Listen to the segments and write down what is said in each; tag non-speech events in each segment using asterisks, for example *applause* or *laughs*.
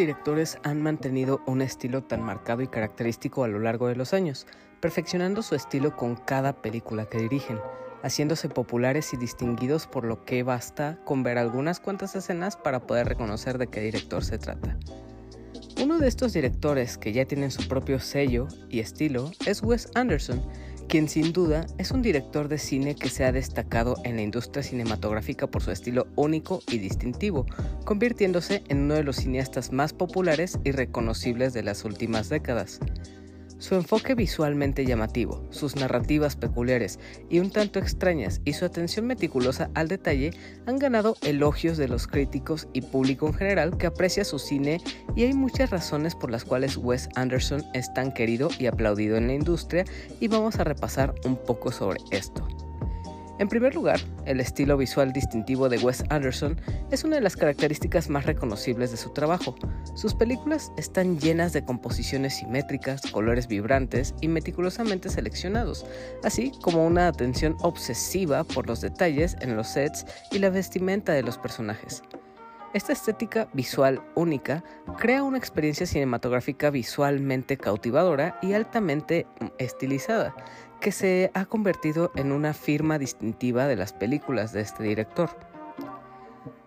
directores han mantenido un estilo tan marcado y característico a lo largo de los años, perfeccionando su estilo con cada película que dirigen, haciéndose populares y distinguidos por lo que basta con ver algunas cuantas escenas para poder reconocer de qué director se trata. Uno de estos directores que ya tienen su propio sello y estilo es Wes Anderson, quien sin duda es un director de cine que se ha destacado en la industria cinematográfica por su estilo único y distintivo, convirtiéndose en uno de los cineastas más populares y reconocibles de las últimas décadas. Su enfoque visualmente llamativo, sus narrativas peculiares y un tanto extrañas y su atención meticulosa al detalle han ganado elogios de los críticos y público en general que aprecia su cine y hay muchas razones por las cuales Wes Anderson es tan querido y aplaudido en la industria y vamos a repasar un poco sobre esto. En primer lugar, el estilo visual distintivo de Wes Anderson es una de las características más reconocibles de su trabajo. Sus películas están llenas de composiciones simétricas, colores vibrantes y meticulosamente seleccionados, así como una atención obsesiva por los detalles en los sets y la vestimenta de los personajes. Esta estética visual única crea una experiencia cinematográfica visualmente cautivadora y altamente estilizada, que se ha convertido en una firma distintiva de las películas de este director.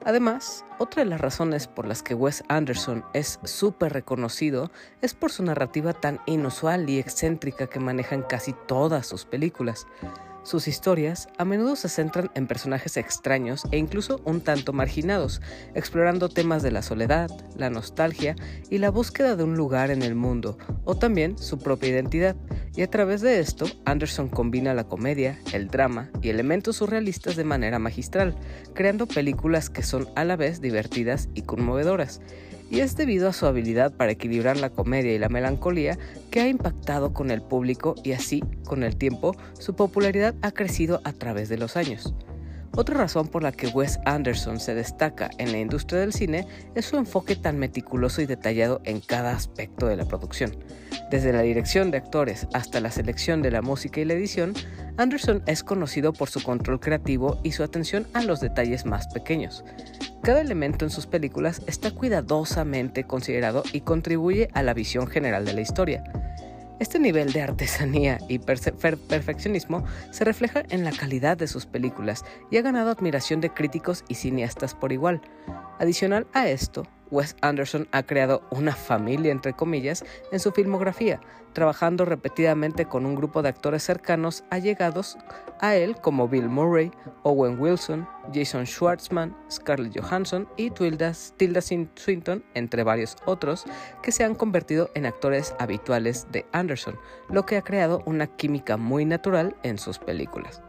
Además, otra de las razones por las que Wes Anderson es súper reconocido es por su narrativa tan inusual y excéntrica que maneja en casi todas sus películas. Sus historias a menudo se centran en personajes extraños e incluso un tanto marginados, explorando temas de la soledad, la nostalgia y la búsqueda de un lugar en el mundo, o también su propia identidad, y a través de esto, Anderson combina la comedia, el drama y elementos surrealistas de manera magistral, creando películas que son a la vez divertidas y conmovedoras. Y es debido a su habilidad para equilibrar la comedia y la melancolía que ha impactado con el público y así, con el tiempo, su popularidad ha crecido a través de los años. Otra razón por la que Wes Anderson se destaca en la industria del cine es su enfoque tan meticuloso y detallado en cada aspecto de la producción. Desde la dirección de actores hasta la selección de la música y la edición, Anderson es conocido por su control creativo y su atención a los detalles más pequeños. Cada elemento en sus películas está cuidadosamente considerado y contribuye a la visión general de la historia. Este nivel de artesanía y perfeccionismo se refleja en la calidad de sus películas y ha ganado admiración de críticos y cineastas por igual. Adicional a esto, Wes Anderson ha creado una familia, entre comillas, en su filmografía, trabajando repetidamente con un grupo de actores cercanos allegados a él como Bill Murray, Owen Wilson, Jason Schwartzman, Scarlett Johansson y Tilda, Swinton, entre varios otros, que se han convertido en actores habituales de Anderson, lo que ha creado una química muy natural en sus películas.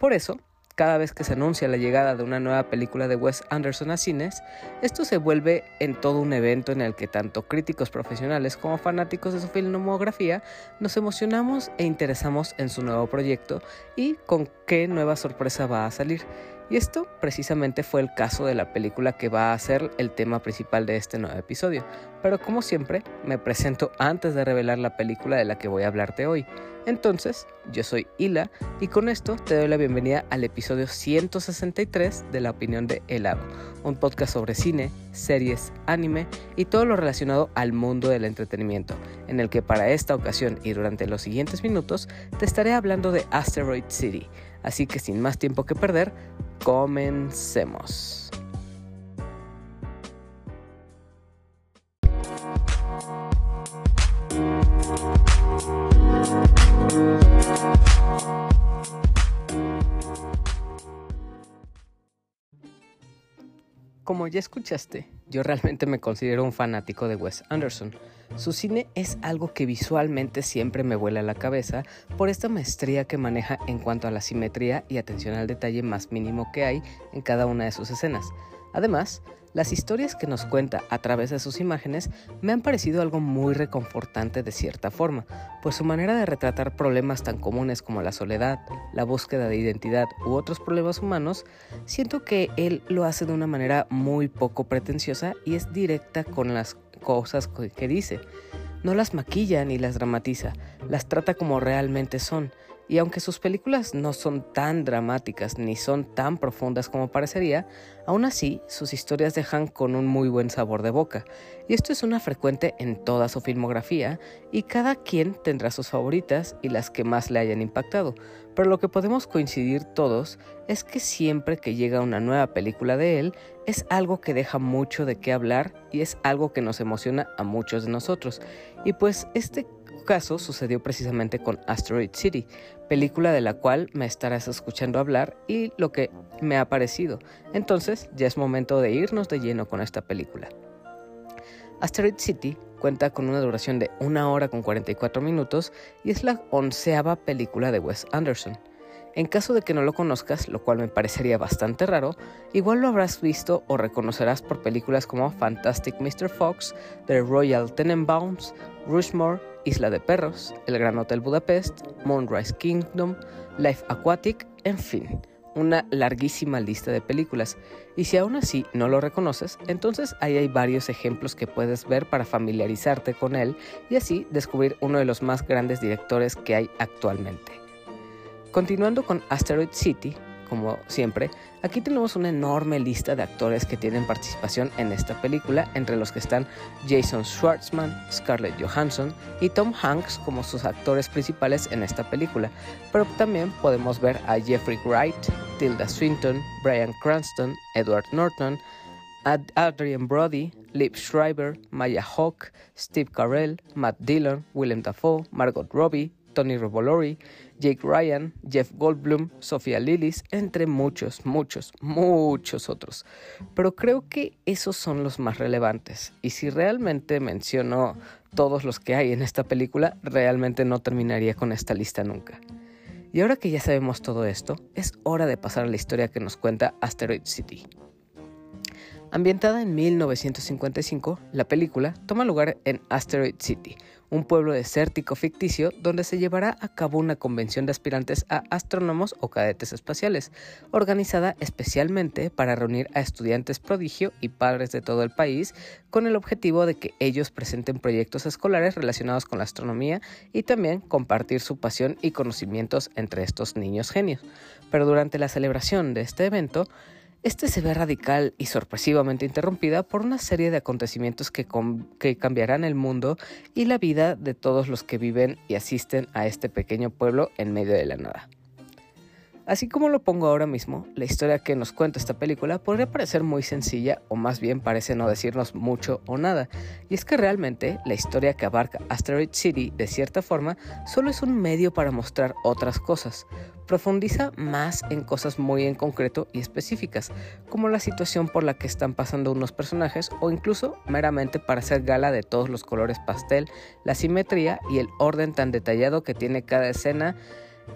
Por eso, cada vez que se anuncia la llegada de una nueva película de Wes Anderson a cines, esto se vuelve en todo un evento en el que tanto críticos profesionales como fanáticos de su filmografía nos emocionamos e interesamos en su nuevo proyecto y con qué nueva sorpresa va a salir. Y esto precisamente fue el caso de la película que va a ser el tema principal de este nuevo episodio. Pero como siempre, me presento antes de revelar la película de la que voy a hablarte hoy. Entonces, yo soy Hila y con esto te doy la bienvenida al episodio 163 de La Opinión de Helado, un podcast sobre cine, series, anime y todo lo relacionado al mundo del entretenimiento, en el que para esta ocasión y durante los siguientes minutos te estaré hablando de Asteroid City Así que sin más tiempo que perder, comencemos. Como ya escuchaste, yo realmente me considero un fanático de Wes Anderson su cine es algo que visualmente siempre me vuela la cabeza por esta maestría que maneja en cuanto a la simetría y atención al detalle más mínimo que hay en cada una de sus escenas. Además, las historias que nos cuenta a través de sus imágenes me han parecido algo muy reconfortante de cierta forma, pues su manera de retratar problemas tan comunes como la soledad, la búsqueda de identidad u otros problemas humanos, siento que él lo hace de una manera muy poco pretenciosa y es directa con las cosas que dice. No las maquilla ni las dramatiza, las trata como realmente son, y aunque sus películas no son tan dramáticas ni son tan profundas como parecería, aún así sus historias dejan con un muy buen sabor de boca, y esto es una frecuente en toda su filmografía, y cada quien tendrá sus favoritas y las que más le hayan impactado, pero lo que podemos coincidir todos es que siempre que llega una nueva película de él, es algo que deja mucho de qué hablar y es algo que nos emociona a muchos de nosotros, y pues este caso sucedió precisamente con Asteroid City, película de la cual me estarás escuchando hablar y lo que me ha parecido. Entonces ya es momento de irnos de lleno con esta película. Asteroid City cuenta con una duración de 1 hora con 44 minutos y es la onceava película de Wes Anderson. En caso de que no lo conozcas, lo cual me parecería bastante raro, igual lo habrás visto o reconocerás por películas como Fantastic Mr. Fox, The Royal Tenenbaums, Rushmore, Isla de Perros, El Gran Hotel Budapest, Moonrise Kingdom, Life Aquatic, en fin, una larguísima lista de películas. Y si aún así no lo reconoces, entonces ahí hay varios ejemplos que puedes ver para familiarizarte con él y así descubrir uno de los más grandes directores que hay actualmente. Continuando con Asteroid City, como siempre, aquí tenemos una enorme lista de actores que tienen participación en esta película, entre los que están Jason Schwartzman, Scarlett Johansson y Tom Hanks como sus actores principales en esta película, pero también podemos ver a Jeffrey Wright, Tilda Swinton, Brian Cranston, Edward Norton, Adrian Brody, Liv Schreiber, Maya Hawke, Steve Carell, Matt Dillon, Willem Dafoe, Margot Robbie, Tony Revolori, Jake Ryan, Jeff Goldblum, Sofía Lillis, entre muchos, muchos, muchos otros. Pero creo que esos son los más relevantes. Y si realmente menciono todos los que hay en esta película, realmente no terminaría con esta lista nunca. Y ahora que ya sabemos todo esto, es hora de pasar a la historia que nos cuenta Asteroid City. Ambientada en 1955, la película toma lugar en Asteroid City, un pueblo desértico ficticio donde se llevará a cabo una convención de aspirantes a astrónomos o cadetes espaciales, organizada especialmente para reunir a estudiantes prodigio y padres de todo el país con el objetivo de que ellos presenten proyectos escolares relacionados con la astronomía y también compartir su pasión y conocimientos entre estos niños genios. Pero durante la celebración de este evento, este se ve radical y sorpresivamente interrumpida por una serie de acontecimientos que, que, cambiarán el mundo y la vida de todos los que viven y asisten a este pequeño pueblo en medio de la nada. Así como lo pongo ahora mismo, la historia que nos cuenta esta película podría parecer muy sencilla o más bien parece no decirnos mucho o nada, y es que realmente la historia que abarca Asteroid City de cierta forma solo es un medio para mostrar otras cosas, profundiza más en cosas muy en concreto y específicas, como la situación por la que están pasando unos personajes o incluso meramente para hacer gala de todos los colores pastel, la simetría y el orden tan detallado que tiene cada escena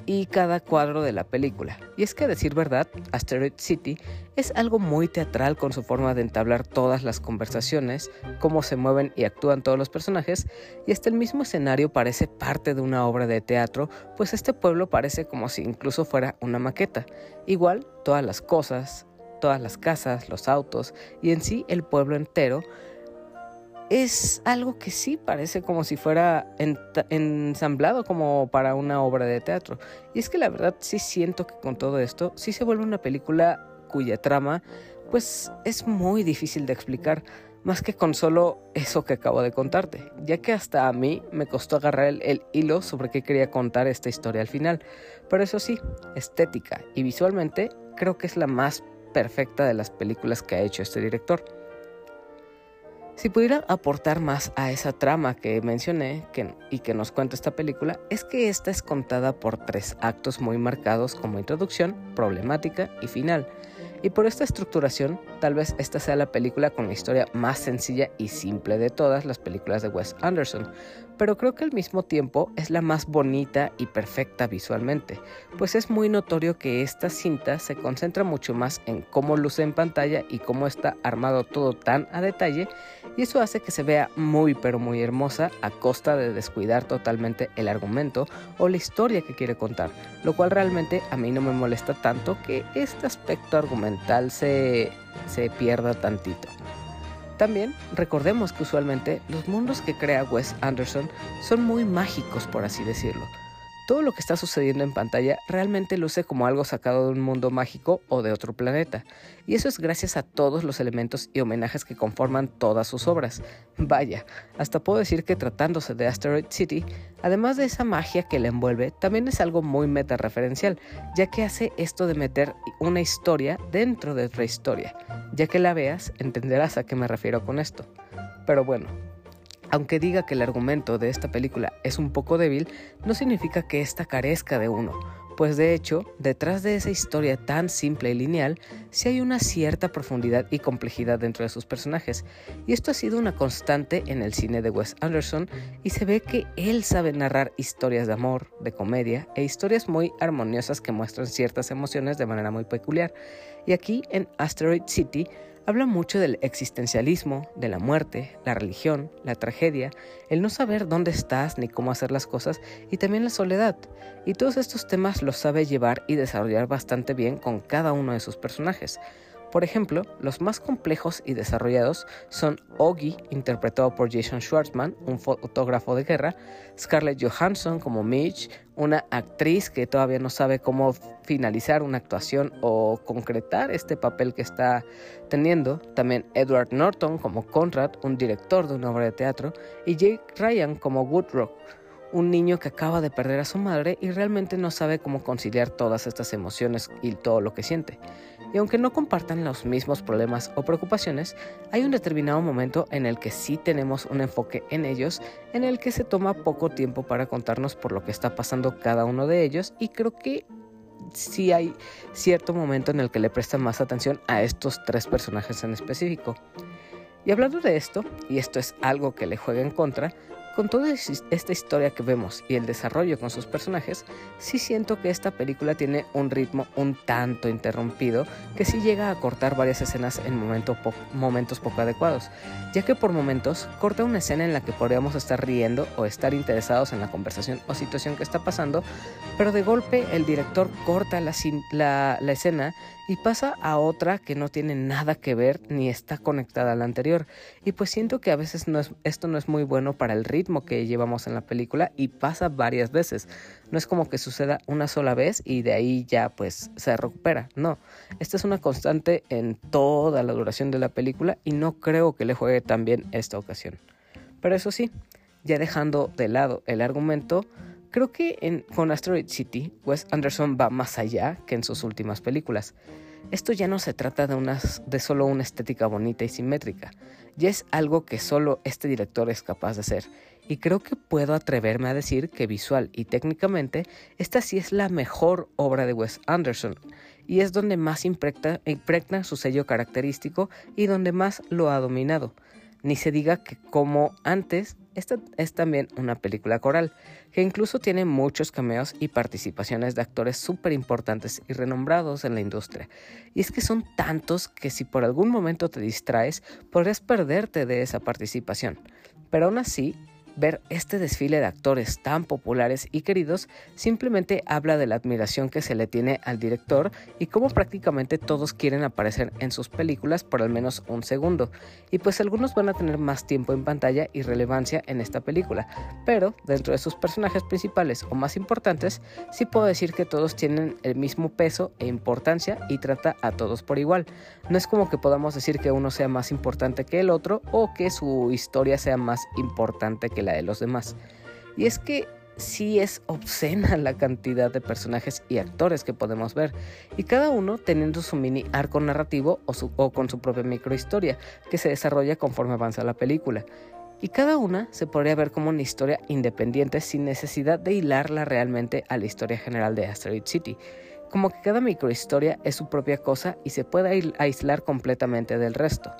y cada cuadro de la película. Y es que a decir verdad, Asteroid City es algo muy teatral con su forma de entablar todas las conversaciones, cómo se mueven y actúan todos los personajes, y hasta el mismo escenario parece parte de una obra de teatro, pues este pueblo parece como si incluso fuera una maqueta. Igual, todas las cosas, todas las casas, los autos y en sí el pueblo entero es algo que sí parece como si fuera ensamblado como para una obra de teatro. Y es que la verdad sí siento que con todo esto sí se vuelve una película cuya trama pues es muy difícil de explicar, más que con solo eso que acabo de contarte, ya que hasta a mí me costó agarrar el, el hilo sobre qué quería contar esta historia al final. Pero eso sí, estética y visualmente creo que es la más perfecta de las películas que ha hecho este director. Si pudiera aportar más a esa trama que mencioné y que nos cuenta esta película, es que esta es contada por tres actos muy marcados como introducción, problemática y final. Y por esta estructuración, tal vez esta sea la película con la historia más sencilla y simple de todas las películas de Wes Anderson, pero creo que al mismo tiempo es la más bonita y perfecta visualmente, pues es muy notorio que esta cinta se concentra mucho más en cómo luce en pantalla y cómo está armado todo tan a detalle, y eso hace que se vea muy pero muy hermosa a costa de descuidar totalmente el argumento o la historia que quiere contar, lo cual realmente a mí no me molesta tanto que este aspecto argumental se, se pierda tantito. También recordemos que usualmente los mundos que crea Wes Anderson son muy mágicos, por así decirlo. Todo lo que está sucediendo en pantalla realmente luce como algo sacado de un mundo mágico o de otro planeta, y eso es gracias a todos los elementos y homenajes que conforman todas sus obras. Vaya, hasta puedo decir que tratándose de Asteroid City, además de esa magia que la envuelve, también es algo muy meta-referencial, ya que hace esto de meter una historia dentro de otra historia. Ya que la veas, entenderás a qué me refiero con esto. Pero bueno, aunque diga que el argumento de esta película es un poco débil, no significa que ésta carezca de uno, pues de hecho, detrás de esa historia tan simple y lineal, sí hay una cierta profundidad y complejidad dentro de sus personajes, y esto ha sido una constante en el cine de Wes Anderson, y se ve que él sabe narrar historias de amor, de comedia, e historias muy armoniosas que muestran ciertas emociones de manera muy peculiar, y aquí en Asteroid City, Habla mucho del existencialismo, de la muerte, la religión, la tragedia, el no saber dónde estás ni cómo hacer las cosas y también la soledad. Y todos estos temas los sabe llevar y desarrollar bastante bien con cada uno de sus personajes. Por ejemplo, los más complejos y desarrollados son Oggy, interpretado por Jason Schwartzman, un fotógrafo de guerra, Scarlett Johansson como Mitch, una actriz que todavía no sabe cómo finalizar una actuación o concretar este papel que está teniendo, también Edward Norton como Conrad, un director de una obra de teatro, y Jake Ryan como Woodrock, un niño que acaba de perder a su madre y realmente no sabe cómo conciliar todas estas emociones y todo lo que siente. Y aunque no compartan los mismos problemas o preocupaciones, hay un determinado momento en el que sí tenemos un enfoque en ellos, en el que se toma poco tiempo para contarnos por lo que está pasando cada uno de ellos y creo que sí hay cierto momento en el que le prestan más atención a estos tres personajes en específico. Y hablando de esto, y esto es algo que le juega en contra, con toda esta historia que vemos y el desarrollo con sus personajes, sí siento que esta película tiene un ritmo un tanto interrumpido que sí llega a cortar varias escenas en momentos poco adecuados, ya que por momentos corta una escena en la que podríamos estar riendo o estar interesados en la conversación o situación que está pasando, pero de golpe el director corta la, escena y pasa a otra que no tiene nada que ver ni está conectada a la anterior. Y pues siento que a veces no es, esto no es muy bueno para el ritmo que llevamos en la película y pasa varias veces. No es como que suceda una sola vez y de ahí ya pues se recupera. No, esta es una constante en toda la duración de la película y no creo que le juegue tan bien esta ocasión. Pero eso sí, ya dejando de lado el argumento, Creo que en, con Asteroid City, Wes Anderson va más allá que en sus últimas películas. Esto ya no se trata de, solo una estética bonita y simétrica, ya es algo que solo este director es capaz de hacer. Y creo que puedo atreverme a decir que visual y técnicamente esta sí es la mejor obra de Wes Anderson y es donde más impregna su sello característico y donde más lo ha dominado. Ni se diga que como antes, esta es también una película coral, que incluso tiene muchos cameos y participaciones de actores súper importantes y renombrados en la industria. Y es que son tantos que si por algún momento te distraes, podrías perderte de esa participación. Pero aún así, Ver este desfile de actores tan populares y queridos simplemente habla de la admiración que se le tiene al director y cómo prácticamente todos quieren aparecer en sus películas por al menos un segundo. Y pues algunos van a tener más tiempo en pantalla y relevancia en esta película, pero dentro de sus personajes principales o más importantes, sí puedo decir que todos tienen el mismo peso e importancia y trata a todos por igual. No es como que podamos decir que uno sea más importante que el otro o que su historia sea más importante que la de los demás. Y es que sí es obscena la cantidad de personajes y actores que podemos ver, y cada uno teniendo su mini arco narrativo o, con su propia microhistoria, que se desarrolla conforme avanza la película. Y cada una se podría ver como una historia independiente sin necesidad de hilarla realmente a la historia general de Asteroid City. Como que cada microhistoria es su propia cosa y se puede aislar completamente del resto.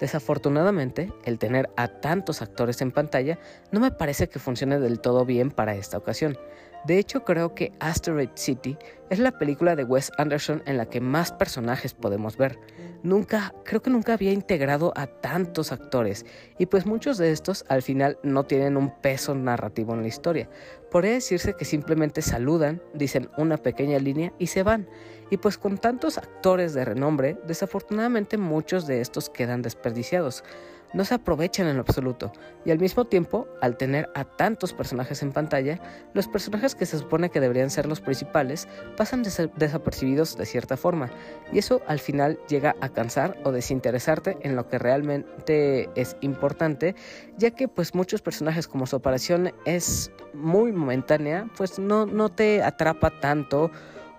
Desafortunadamente, el tener a tantos actores en pantalla no me parece que funcione del todo bien para esta ocasión. De hecho, creo que Asteroid City es la película de Wes Anderson en la que más personajes podemos ver. Nunca, creo que nunca había integrado a tantos actores, y pues muchos de estos al final no tienen un peso narrativo en la historia. Podría decirse que simplemente saludan, dicen una pequeña línea y se van. Y pues con tantos actores de renombre, desafortunadamente muchos de estos quedan desperdiciados. no se aprovechan en lo absoluto, y al mismo tiempo, al tener a tantos personajes en pantalla, los personajes que se supone que deberían ser los principales pasan desapercibidos de cierta forma, y eso al final llega a cansar o desinteresarte en lo que realmente es importante, ya que pues muchos personajes como su aparición es muy momentánea, pues no, no te atrapa tanto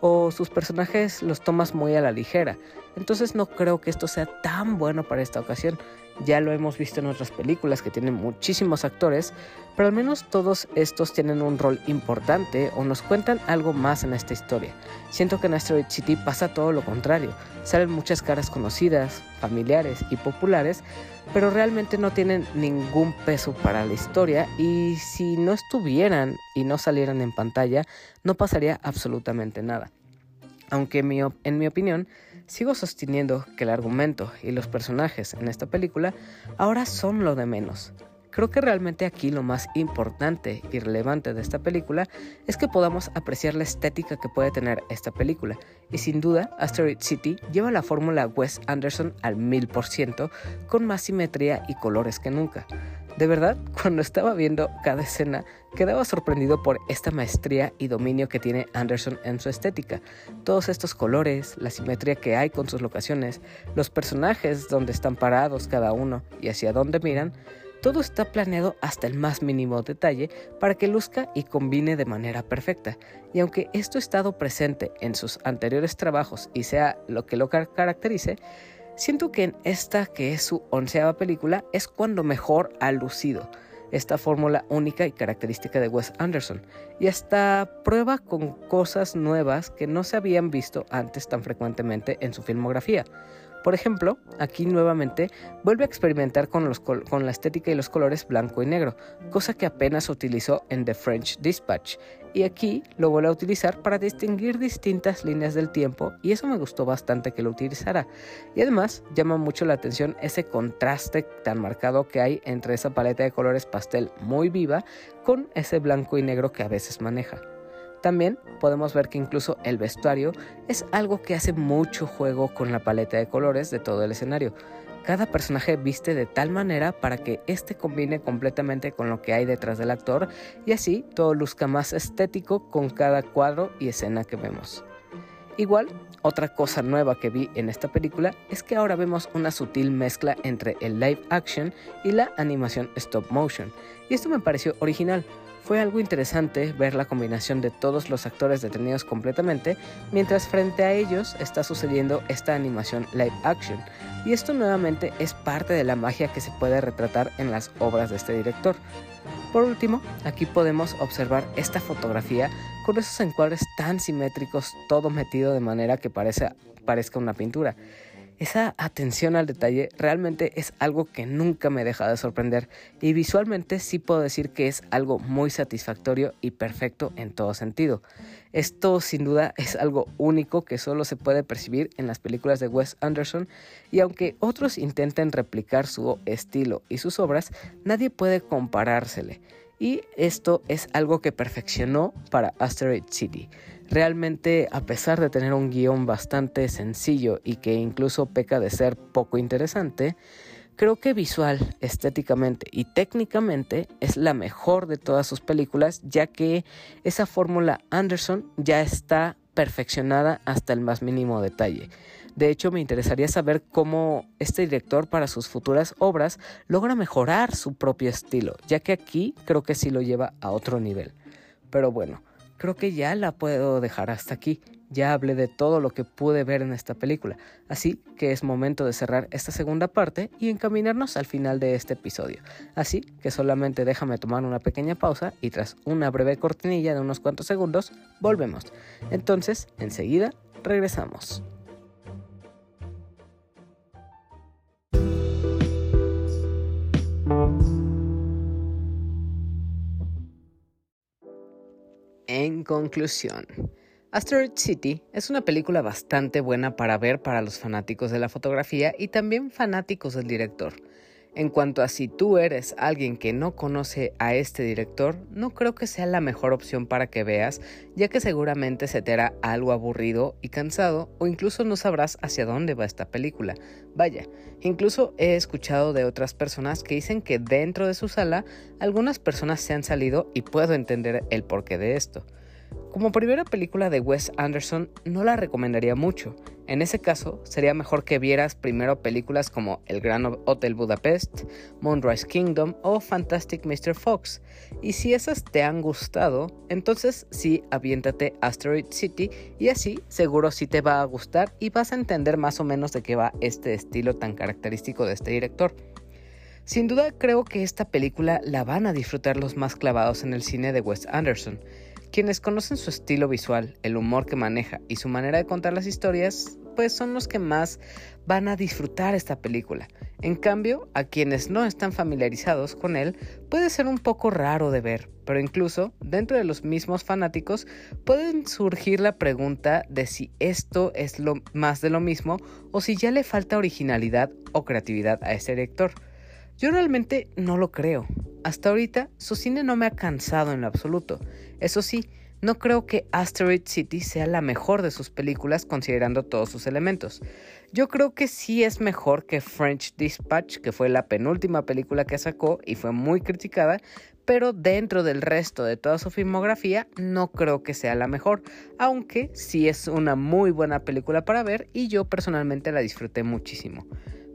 o sus personajes los tomas muy a la ligera. Entonces no creo que esto sea tan bueno para esta ocasión. Ya lo hemos visto en otras películas que tienen muchísimos actores, pero al menos todos estos tienen un rol importante o nos cuentan algo más en esta historia. Siento que en Asteroid City pasa todo lo contrario. Salen muchas caras conocidas, familiares y populares, pero realmente no tienen ningún peso para la historia y si no estuvieran y no salieran en pantalla, no pasaría absolutamente nada. Aunque en mi opinión, Sigo sosteniendo que el argumento y los personajes en esta película ahora son lo de menos. Creo que realmente aquí lo más importante y relevante de esta película es que podamos apreciar la estética que puede tener esta película. Y sin duda, Asteroid City lleva la fórmula Wes Anderson al mil por ciento, con más simetría y colores que nunca. De verdad, *laughs* cuando estaba viendo cada escena, quedaba sorprendido por esta maestría y dominio que tiene Anderson en su estética. Todos estos colores, la simetría que hay con sus locaciones, los personajes donde están parados cada uno y hacia dónde miran, todo está planeado hasta el más mínimo detalle para que luzca y combine de manera perfecta. Y aunque esto ha estado presente en sus anteriores trabajos y sea lo que lo caracterice, Siento que en esta, que es su onceava película, es cuando mejor ha lucido esta fórmula única y característica de Wes Anderson, y hasta prueba con cosas nuevas que no se habían visto antes tan frecuentemente en su filmografía. Por ejemplo, aquí nuevamente vuelve a experimentar con, con, la estética y los colores blanco y negro, cosa que apenas utilizó en The French Dispatch, y aquí lo vuelve a utilizar para distinguir distintas líneas del tiempo, y eso me gustó bastante que lo utilizara. Y además llama mucho la atención ese contraste tan marcado que hay entre esa paleta de colores pastel muy viva con ese blanco y negro que a veces maneja. También podemos ver que incluso el vestuario es algo que hace mucho juego con la paleta de colores de todo el escenario. Cada personaje viste de tal manera para que éste combine completamente con lo que hay detrás del actor y así todo luzca más estético con cada cuadro y escena que vemos. Igual, otra cosa nueva que vi en esta película es que ahora vemos una sutil mezcla entre el live action y la animación stop motion, y esto me pareció original fue algo interesante ver la combinación de todos los actores detenidos completamente, mientras frente a ellos está sucediendo esta animación live action. Y esto nuevamente es parte de la magia que se puede retratar en las obras de este director. Por último, aquí podemos observar esta fotografía con esos encuadres tan simétricos, todo metido de manera que parezca una pintura. Esa atención al detalle realmente es algo que nunca me deja de sorprender y visualmente sí puedo decir que es algo muy satisfactorio y perfecto en todo sentido. Esto sin duda *laughs* es algo único que solo se puede percibir en las películas de Wes Anderson y aunque otros intenten replicar su estilo y sus obras, nadie puede comparársele. Y esto es algo que perfeccionó para Asteroid City. Realmente, a pesar de tener un guion bastante sencillo y que incluso peca de ser poco interesante, creo que visual, estéticamente y técnicamente es la mejor de todas sus películas, ya que esa fórmula Anderson ya está perfeccionada hasta el más mínimo detalle. De hecho, me interesaría saber cómo este director para sus futuras obras logra mejorar su propio estilo, ya que aquí creo que sí lo lleva a otro nivel. Pero bueno, creo que ya la puedo dejar hasta aquí. Ya hablé de todo lo que pude ver en esta película, así que es momento de cerrar esta segunda parte y encaminarnos al final de este episodio. Así que solamente déjame tomar una pequeña pausa y tras una breve cortinilla de unos cuantos segundos, volvemos. Entonces, enseguida, regresamos. En conclusión, Asteroid City es una película bastante buena para ver para los fanáticos de la fotografía y también fanáticos del director. En cuanto a si tú eres alguien que no conoce a este director, no creo que sea la mejor opción para que veas, ya que seguramente se te hará algo aburrido y cansado o incluso no sabrás hacia dónde va esta película. Vaya, incluso he escuchado de otras personas que dicen que dentro de su sala algunas personas se han salido y puedo entender el porqué de esto. Como primera película de Wes Anderson no la recomendaría mucho. En ese caso, sería mejor que vieras primero películas como El Gran Hotel Budapest, Moonrise Kingdom o Fantastic Mr. Fox. Y si esas te han gustado, entonces sí, aviéntate Asteroid City y así seguro sí te va a gustar y vas a entender más o menos de qué va este estilo tan característico de este director. Sin duda creo que esta película la van a disfrutar los más clavados en el cine de Wes Anderson. Quienes conocen su estilo visual, el humor que maneja y su manera de contar las historias, pues son los que más van a disfrutar esta película. En cambio, a quienes no están familiarizados con él, puede ser un poco raro de ver, pero incluso dentro de los mismos fanáticos pueden surgir la pregunta de si esto es lo más de lo mismo o si ya le falta originalidad o creatividad a este director. Yo realmente no lo creo. Hasta ahorita su cine no me ha cansado en lo absoluto. Eso sí, no creo que Asteroid City sea la mejor de sus películas considerando todos sus elementos. Yo creo que sí es mejor que French Dispatch, que fue la penúltima película que sacó y fue muy criticada, pero dentro del resto de toda su filmografía no creo que sea la mejor, aunque sí es una muy buena película para ver y yo personalmente la disfruté muchísimo.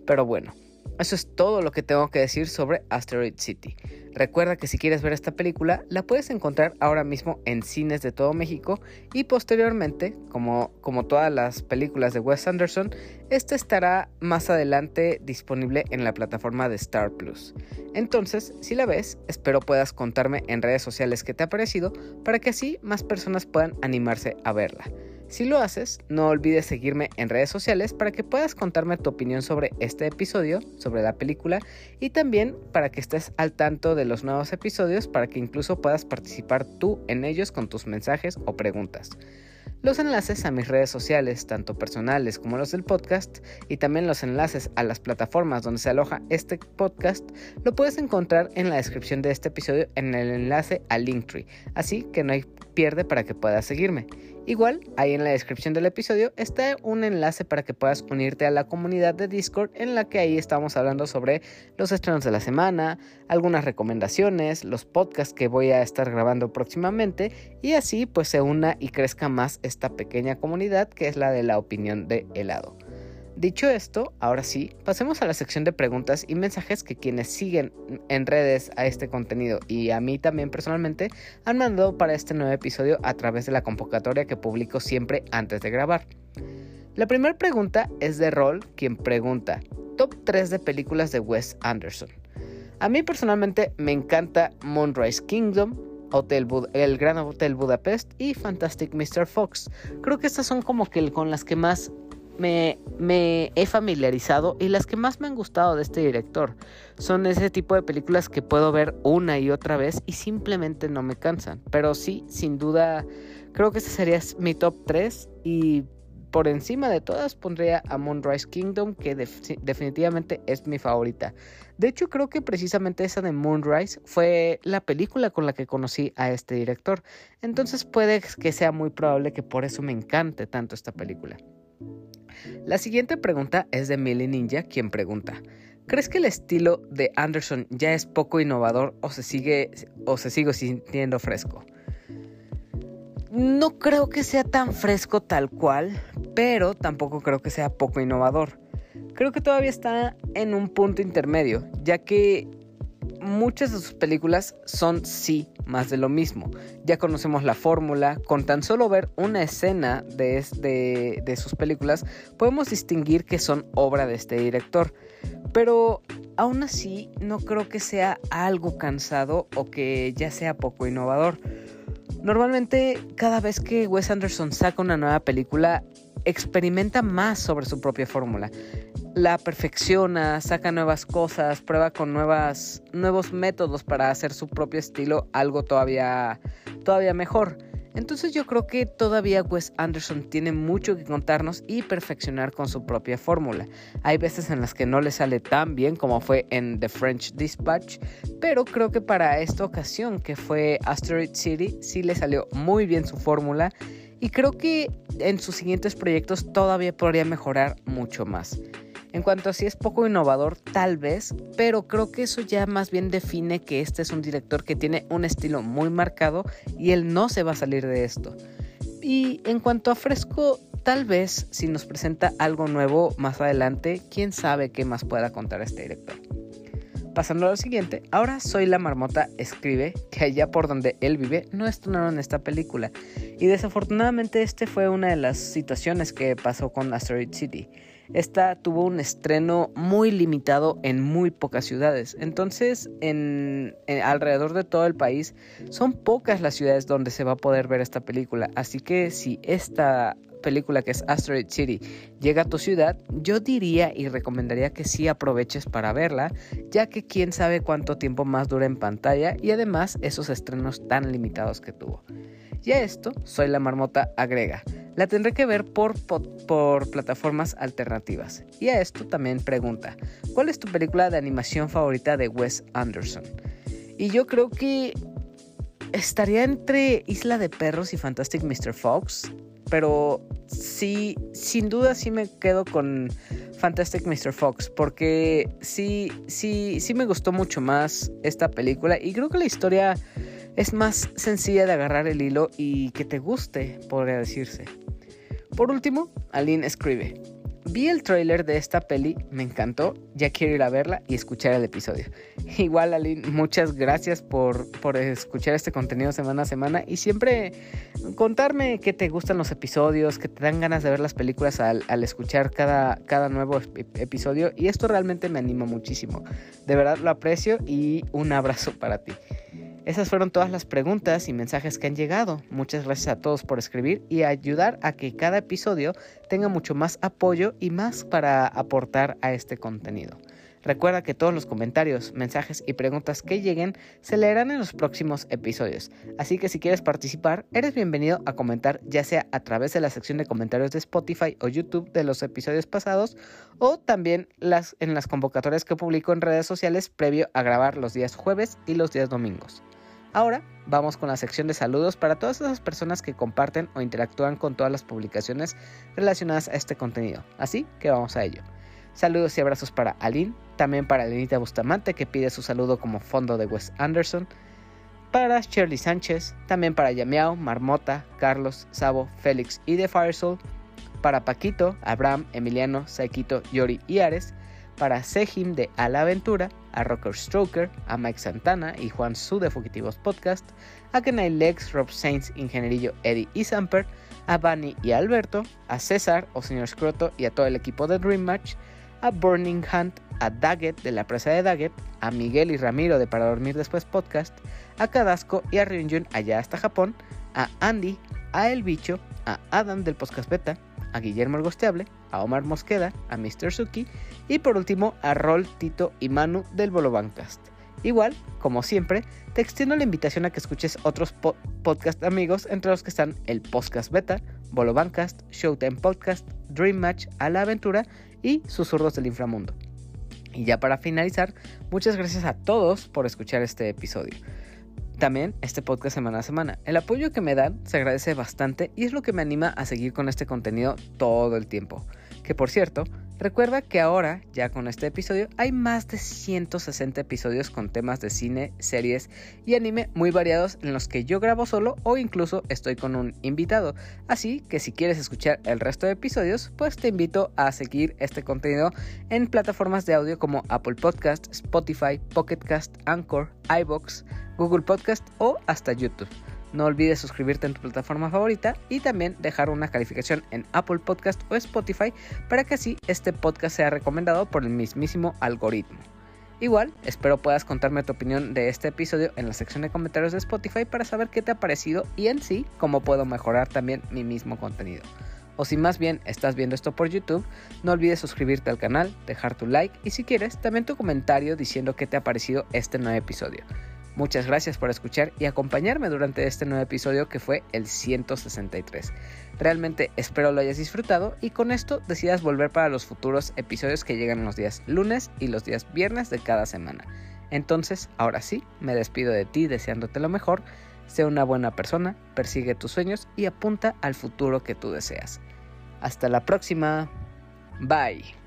Pero bueno, eso es todo lo que tengo que decir sobre Asteroid City. Recuerda que si quieres ver esta película, la puedes encontrar ahora mismo en cines de todo México y posteriormente, como, como todas las películas de Wes Anderson, esta estará más adelante disponible en la plataforma de Star Plus. Entonces, si la ves, espero puedas contarme en redes sociales qué te ha parecido para que así más personas puedan animarse a verla. Si lo haces, no olvides seguirme en redes sociales para que puedas contarme tu opinión sobre este episodio, sobre la película y también para que estés al tanto de los nuevos episodios para que incluso puedas participar tú en ellos con tus mensajes o preguntas. Los enlaces a mis redes sociales, tanto personales como los del podcast, y también los enlaces a las plataformas donde se aloja este podcast, lo puedes encontrar en la descripción de este episodio en el enlace a Linktree, así que no hay pierde para que puedas seguirme. Igual, ahí en la descripción del episodio está un enlace para que puedas unirte a la comunidad de Discord en la que ahí estamos hablando sobre los estrenos de la semana, algunas recomendaciones, los podcasts que voy a estar grabando próximamente y así pues se una y crezca más esta pequeña comunidad que es la de la opinión de helado. Dicho esto, ahora sí, pasemos a la sección de preguntas y mensajes que quienes siguen en redes a este contenido y a mí también personalmente han mandado para este nuevo episodio a través de la convocatoria que publico siempre antes de grabar. La primera pregunta es de Roll, quien pregunta, top 3 de películas de Wes Anderson. A mí personalmente me encanta Moonrise Kingdom, Hotel el Gran Hotel Budapest y Fantastic Mr. Fox. Creo que estas son como que con las que más me, he familiarizado y las que más me han gustado de este director son ese tipo de películas que puedo ver una y otra vez y simplemente no me cansan. Pero sí, sin duda, creo que ese sería mi top 3 y por encima de todas pondría a Moonrise Kingdom, que definitivamente es mi favorita. De hecho, creo que precisamente esa de Moonrise fue la película con la que conocí a este director. Entonces puede que sea muy probable que por eso me encante tanto esta película. La siguiente pregunta es de Millie Ninja, quien pregunta: ¿Crees que el estilo de Anderson ya es poco innovador o se sigue o se sigue sintiendo fresco? No creo que sea tan fresco tal cual, pero tampoco creo que sea poco innovador. Creo que todavía está en un punto intermedio, ya que muchas de sus películas son sí más de lo mismo. Ya conocemos la fórmula, con tan solo ver una escena de, de, sus películas podemos distinguir que son obra de este director. Pero aún así no creo que sea algo cansado o que ya sea poco innovador. Normalmente cada vez que Wes Anderson saca una nueva película experimenta más sobre su propia fórmula la perfecciona, saca nuevas cosas, prueba con nuevos métodos para hacer su propio estilo algo todavía, todavía mejor. Entonces yo creo que todavía Wes Anderson tiene mucho que contarnos y perfeccionar con su propia fórmula. Hay veces en las que no le sale tan bien como fue en The French Dispatch, pero creo que para esta ocasión que fue Asteroid City sí le salió muy bien su fórmula y creo que en sus siguientes proyectos todavía podría mejorar mucho más. En cuanto a si es poco innovador, tal vez, pero creo que eso ya más bien define que este es un director que tiene un estilo muy marcado y él no se va a salir de esto. Y en cuanto a fresco, tal vez si nos presenta algo nuevo más adelante, quién sabe qué más pueda contar este director. Pasando a lo siguiente, ahora Soy la Marmota escribe que allá por donde él vive no estrenaron esta película. Y desafortunadamente este fue una de las situaciones que pasó con Asteroid City. Esta tuvo un estreno muy limitado en muy pocas ciudades, entonces en, alrededor de todo el país son pocas las ciudades donde se va a poder ver esta película, así que si esta película que es Asteroid City llega a tu ciudad, yo diría y recomendaría que sí aproveches para verla, ya que quién sabe cuánto tiempo más dura en pantalla y además esos estrenos tan limitados que tuvo. Y a esto, Soy la Marmota agrega, la tendré que ver por, por, plataformas alternativas. Y a esto también pregunta, ¿cuál es tu película de animación favorita de Wes Anderson? Y yo creo que estaría entre Isla de Perros y Fantastic Mr. Fox pero sí, sin duda sí me quedo con Fantastic Mr. Fox, porque sí, sí, sí me gustó mucho más esta película y creo que la historia es más sencilla de agarrar el hilo y que te guste, podría decirse. Por último, Aline escribe, Vi el tráiler de esta peli, me encantó, ya quiero ir a verla y escuchar el episodio. *laughs* Igual, Aline, muchas gracias por, escuchar este contenido semana a semana y siempre contarme que te gustan los episodios, que te dan ganas de ver las películas al, escuchar cada, cada nuevo episodio y esto realmente me anima muchísimo. De verdad lo aprecio y un abrazo para ti. Esas fueron todas las preguntas y mensajes que han llegado. Muchas gracias a todos por escribir y ayudar a que cada episodio tenga mucho más apoyo y más para aportar a este contenido. Recuerda que todos los comentarios, mensajes y preguntas que lleguen se leerán en los próximos episodios. Así que si quieres participar, eres bienvenido a comentar ya sea a través de la sección de comentarios de Spotify o YouTube de los episodios pasados o también en las convocatorias que publico en redes sociales previo a grabar los días jueves y los días domingos. Ahora vamos con la sección de saludos para todas esas personas que comparten o interactúan con todas las publicaciones relacionadas a este contenido. Así que vamos a ello. Saludos y abrazos para Aline, también para Lenita Bustamante que pide su saludo como fondo de Wes Anderson, para Shirley Sánchez, también para Yamiao, Marmota, Carlos, Sabo, Félix y The Firesoul, para Paquito, Abraham, Emiliano, Saikito, Yori y Ares, para Sejim de A la Aventura, a Rocker Stroker, a Mike Santana y Juan Su de Fugitivos Podcast, a Kenai Lex, Rob Sainz, Ingenierillo Eddie y Samper, a Bunny y Alberto, a César o Señor Scroto y a todo el equipo de Dream Match, a Burning Hunt, a Daggett de la presa de Daggett, a Miguel y Ramiro de Para Dormir Después Podcast, a Cadasco y a Ryunjun allá hasta Japón, a Andy, a El Bicho, a Adam del Podcast Beta, a Guillermo el a Omar Mosqueda, a Mr. Suki y por último a Rol, Tito y Manu del Bolobancast. Igual, como siempre, te extiendo la invitación a que escuches otros podcast amigos, entre los que están el Podcast Beta, Bolobancast, Showtime Podcast, Dream Match, A la Aventura y Susurros del Inframundo. Y ya para finalizar, muchas gracias a todos por escuchar este episodio también este podcast semana a semana. El apoyo que me dan se agradece bastante y es lo que me anima a seguir con este contenido todo el tiempo. Que por cierto, recuerda que ahora, ya con este episodio, hay más de 160 episodios con temas de cine, series y anime muy variados en los que yo grabo solo o incluso estoy con un invitado. Así que si quieres escuchar el resto de episodios, pues te invito a seguir este contenido en plataformas de audio como Apple Podcast, Spotify, Pocket Cast, Anchor, iBox, Google Podcast o hasta YouTube. No olvides suscribirte en tu plataforma favorita y también dejar una calificación en Apple Podcast o Spotify para que así este podcast sea recomendado por el mismísimo algoritmo. Igual, espero puedas contarme tu opinión de este episodio en la sección de comentarios de Spotify para saber qué te ha parecido y en sí cómo puedo mejorar también mi mismo contenido. O si más bien estás viendo esto por YouTube, no olvides suscribirte al canal, dejar tu like y si quieres también tu comentario diciendo qué te ha parecido este nuevo episodio. Muchas gracias por escuchar y acompañarme durante este nuevo episodio que fue el 163. Realmente espero lo hayas disfrutado y con esto decidas volver para los futuros episodios que llegan los días lunes y los días viernes de cada semana. Entonces, ahora sí, me despido de ti deseándote lo mejor. Sé una buena persona, persigue tus sueños y apunta al futuro que tú deseas. Hasta la próxima. Bye.